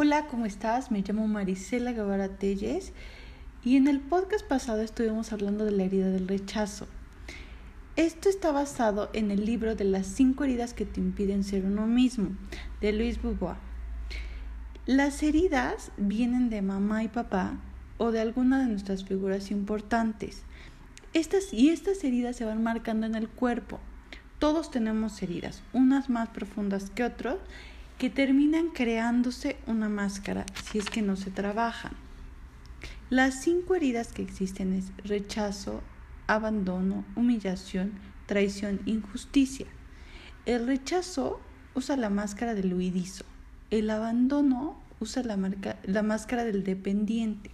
Hola, ¿cómo estás? Me llamo Marisela Guevara Telles y en el podcast pasado estuvimos hablando de la herida del rechazo. Esto está basado en el libro de las cinco heridas que te impiden ser uno mismo, de Luis Bourbois. Las heridas vienen de mamá y papá o de alguna de nuestras figuras importantes. Estas y estas heridas se van marcando en el cuerpo. Todos tenemos heridas, unas más profundas que otras, que terminan creándose una máscara si es que no se trabajan. Las cinco heridas que existen es rechazo, abandono, humillación, traición, injusticia. El rechazo usa la máscara del huidizo. El abandono usa la, la máscara del dependiente.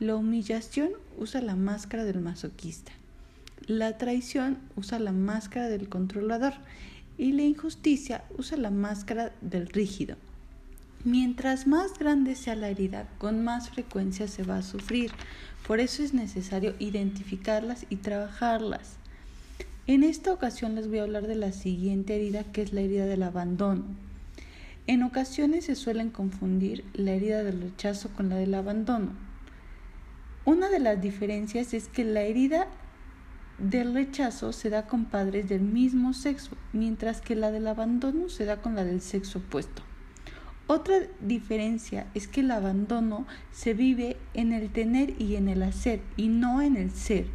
La humillación usa la máscara del masoquista. La traición usa la máscara del controlador y la injusticia usa la máscara del rígido. Mientras más grande sea la herida, con más frecuencia se va a sufrir. Por eso es necesario identificarlas y trabajarlas. En esta ocasión les voy a hablar de la siguiente herida, que es la herida del abandono. En ocasiones se suelen confundir la herida del rechazo con la del abandono. Una de las diferencias es que la herida del rechazo se da con padres del mismo sexo, mientras que la del abandono se da con la del sexo opuesto. Otra diferencia es que el abandono se vive en el tener y en el hacer y no en el ser.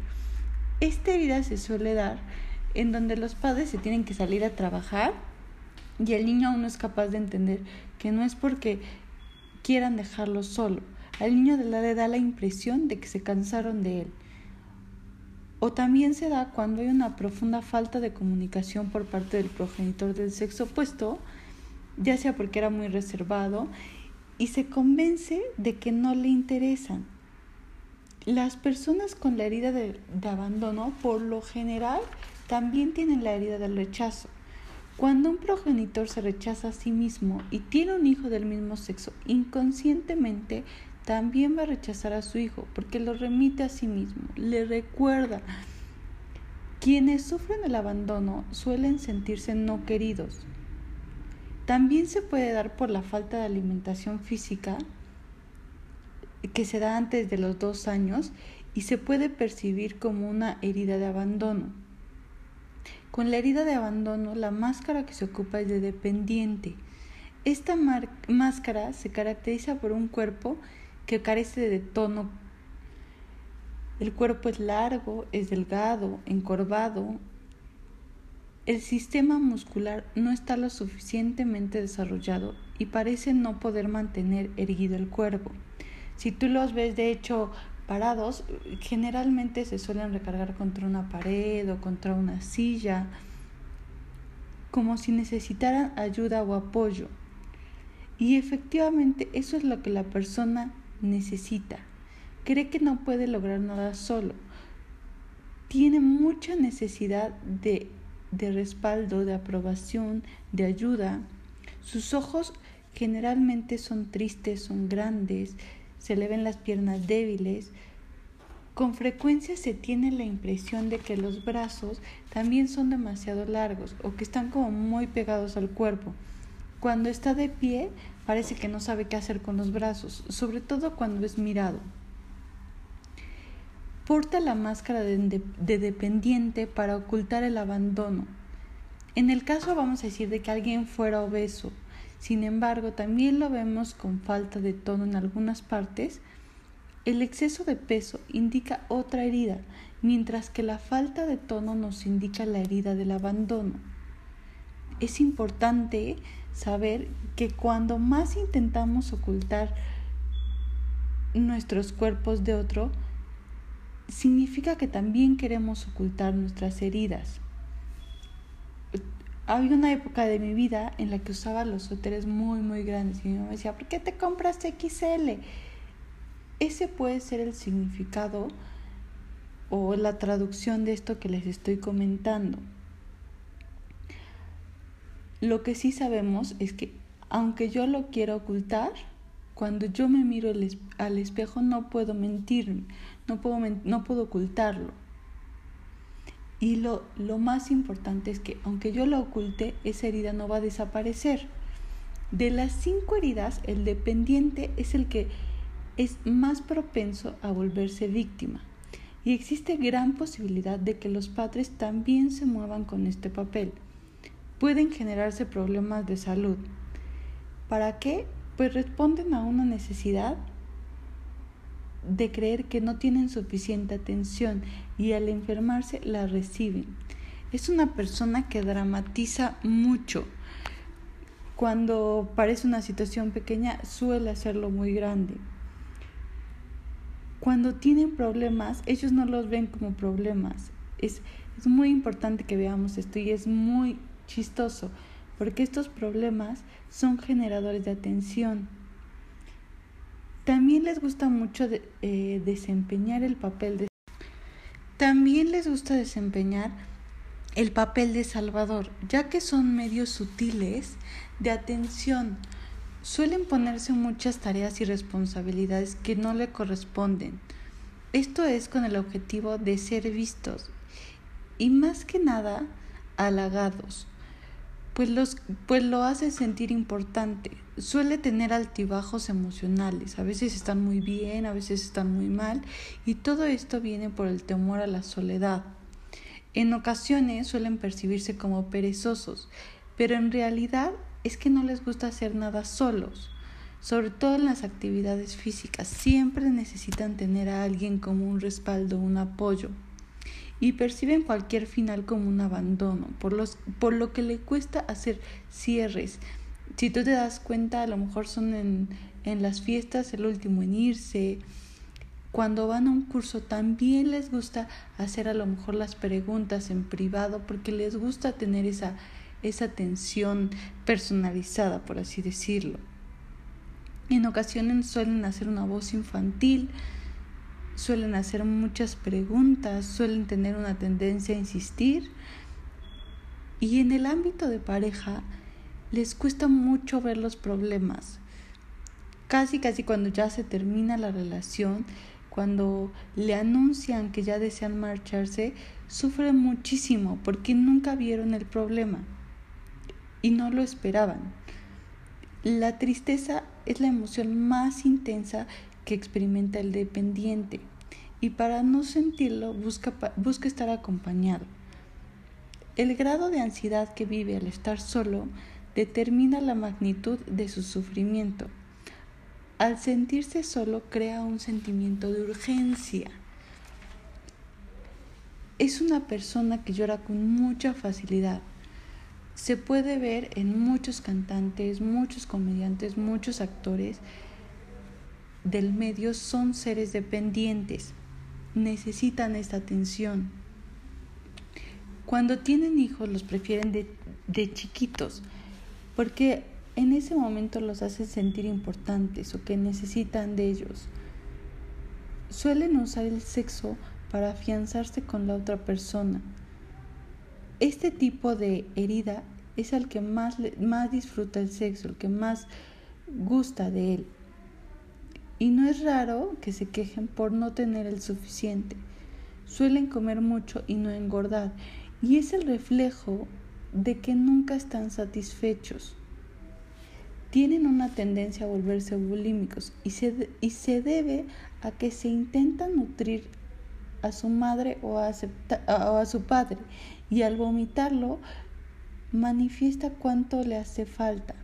Esta herida se suele dar en donde los padres se tienen que salir a trabajar y el niño aún no es capaz de entender que no es porque quieran dejarlo solo. Al niño le da la impresión de que se cansaron de él o también se da cuando hay una profunda falta de comunicación por parte del progenitor del sexo opuesto, ya sea porque era muy reservado, y se convence de que no le interesan. Las personas con la herida de, abandono, por lo general, también tienen la herida del rechazo. Cuando un progenitor se rechaza a sí mismo y tiene un hijo del mismo sexo, inconscientemente también va a rechazar a su hijo porque lo remite a sí mismo, le recuerda. Quienes sufren el abandono suelen sentirse no queridos. También se puede dar por la falta de alimentación física que se da antes de los dos años y se puede percibir como una herida de abandono. Con la herida de abandono, la máscara que se ocupa es de dependiente. Esta máscara se caracteriza por un cuerpo que carece de tono. El cuerpo es largo, es delgado, encorvado. El sistema muscular no está lo suficientemente desarrollado y parece no poder mantener erguido el cuerpo. Si tú los ves de hecho parados, generalmente se suelen recargar contra una pared o contra una silla, como si necesitaran ayuda o apoyo. Y efectivamente eso es lo que la persona necesita. Cree que no puede lograr nada solo. Tiene mucha necesidad de, de respaldo, de aprobación, de ayuda. Sus ojos generalmente son tristes, son grandes, se le ven las piernas débiles. Con frecuencia se tiene la impresión de que los brazos también son demasiado largos o que están como muy pegados al cuerpo. Cuando está de pie parece que no sabe qué hacer con los brazos, sobre todo cuando es mirado. Porta la máscara de, dependiente para ocultar el abandono. En el caso vamos a decir de que alguien fuera obeso, sin embargo también lo vemos con falta de tono en algunas partes, el exceso de peso indica otra herida, mientras que la falta de tono nos indica la herida del abandono. Es importante saber que cuando más intentamos ocultar nuestros cuerpos de otro, significa que también queremos ocultar nuestras heridas. Había una época de mi vida en la que usaba los suéteres muy, muy grandes y mi mamá decía, ¿por qué te compras XL? Ese puede ser el significado o la traducción de esto que les estoy comentando. Lo que sí sabemos es que aunque yo lo quiera ocultar, cuando yo me miro al espejo no puedo mentir, no puedo, ocultarlo. Y lo, lo más importante es que aunque yo lo oculte, esa herida no va a desaparecer. De las cinco heridas, el dependiente es el que es más propenso a volverse víctima y existe gran posibilidad de que los padres también se muevan con este papel. Pueden generarse problemas de salud. ¿Para qué? Pues responden a una necesidad de creer que no tienen suficiente atención y al enfermarse la reciben. Es una persona que dramatiza mucho. Cuando parece una situación pequeña suele hacerlo muy grande. Cuando tienen problemas, ellos no los ven como problemas. Es, es muy importante que veamos esto y es muy chistoso porque estos problemas son generadores de atención también les gusta mucho eh, desempeñar el papel de... También les gusta desempeñar el papel de salvador, ya que son medios sutiles de atención. Suelen ponerse muchas tareas y responsabilidades que no le corresponden. Esto es con el objetivo de ser vistos y más que nada halagados pues, los, pues lo hace sentir importante. Suele tener altibajos emocionales, a veces están muy bien, a veces están muy mal, y todo esto viene por el temor a la soledad. En ocasiones suelen percibirse como perezosos, pero en realidad es que no les gusta hacer nada solos, sobre todo en las actividades físicas. Siempre necesitan tener a alguien como un respaldo, un apoyo y perciben cualquier final como un abandono, por, los, por lo que le cuesta hacer cierres. Si tú te das cuenta, a lo mejor son en, en las fiestas el último en irse. Cuando van a un curso también les gusta hacer a lo mejor las preguntas en privado porque les gusta tener esa, esa atención personalizada, por así decirlo. En ocasiones suelen hacer una voz infantil, suelen hacer muchas preguntas, suelen tener una tendencia a insistir y en el ámbito de pareja les cuesta mucho ver los problemas. Casi, casi cuando ya se termina la relación, cuando le anuncian que ya desean marcharse, sufren muchísimo porque nunca vieron el problema y no lo esperaban. La tristeza es la emoción más intensa que experimenta el dependiente y para no sentirlo busca, busca estar acompañado. El grado de ansiedad que vive al estar solo determina la magnitud de su sufrimiento. Al sentirse solo crea un sentimiento de urgencia. Es una persona que llora con mucha facilidad. Se puede ver en muchos cantantes, muchos comediantes, muchos actores del medio son seres dependientes, necesitan esta atención. Cuando tienen hijos los prefieren de, de chiquitos porque en ese momento los hacen sentir importantes o que necesitan de ellos. Suelen usar el sexo para afianzarse con la otra persona. Este tipo de herida es el que más, más disfruta el sexo, el que más gusta de él. Y no es raro que se quejen por no tener el suficiente. Suelen comer mucho y no engordar. Y es el reflejo de que nunca están satisfechos. Tienen una tendencia a volverse bulímicos y se, y se debe a que se intentan nutrir a su madre o a, o a su padre y al vomitarlo manifiesta cuánto le hace falta.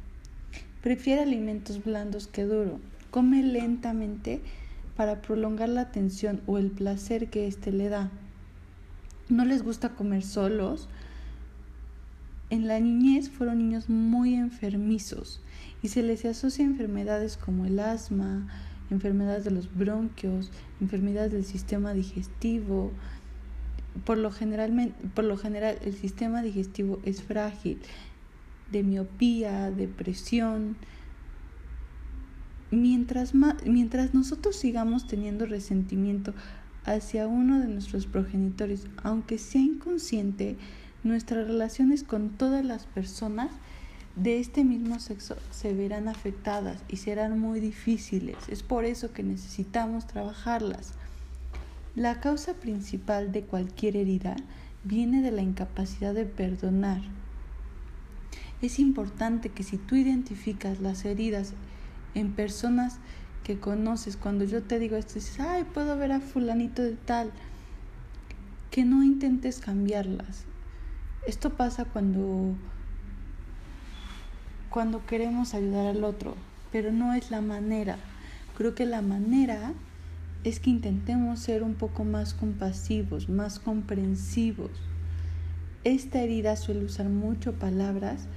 Prefiere alimentos blandos que duros Come lentamente para prolongar la atención o el placer que éste le da. No les gusta comer solos. En la niñez fueron niños muy enfermizos y se les asocia enfermedades como el asma, enfermedades de los bronquios, enfermedades del sistema digestivo. Por lo, por lo general el sistema digestivo es frágil, de miopía, depresión, mientras, mientras nosotros sigamos teniendo resentimiento hacia uno de nuestros progenitores, aunque sea inconsciente, nuestras relaciones con todas las personas de este mismo sexo se verán afectadas y serán muy difíciles. Es por eso que necesitamos trabajarlas. La causa principal de cualquier herida viene de la incapacidad de perdonar. Es importante que si tú identificas las heridas en personas que conoces, cuando yo te digo esto, dices, ay, puedo ver a fulanito de tal, que no intentes cambiarlas. Esto pasa cuando cuando queremos ayudar al otro, pero no es la manera. Creo que la manera es que intentemos ser un poco más compasivos, más comprensivos. Esta herida suele usar mucho palabras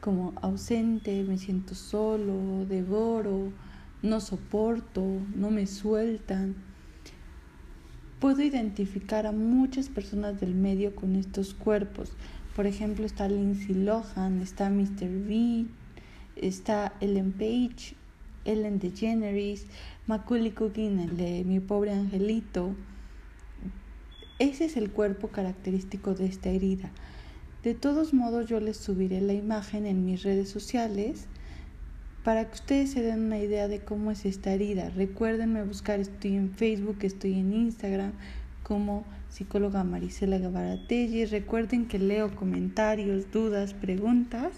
como ausente, me siento solo, devoro, no soporto, no me sueltan. Puedo identificar a muchas personas del medio con estos cuerpos. Por ejemplo, está Lindsay Lohan, está Mr. Bean, está Ellen Page, Ellen DeGeneres, Macaulay Culkin, el de Mi pobre angelito. Ese es el cuerpo característico de esta herida. De todos modos, yo les subiré la imagen en mis redes sociales para que ustedes se den una idea de cómo es esta herida. Recuérdenme buscar, estoy en Facebook, estoy en Instagram como psicóloga Marisela Guevara Recuerden que leo comentarios, dudas, preguntas.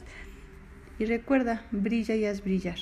Y recuerda, brilla y haz brillar.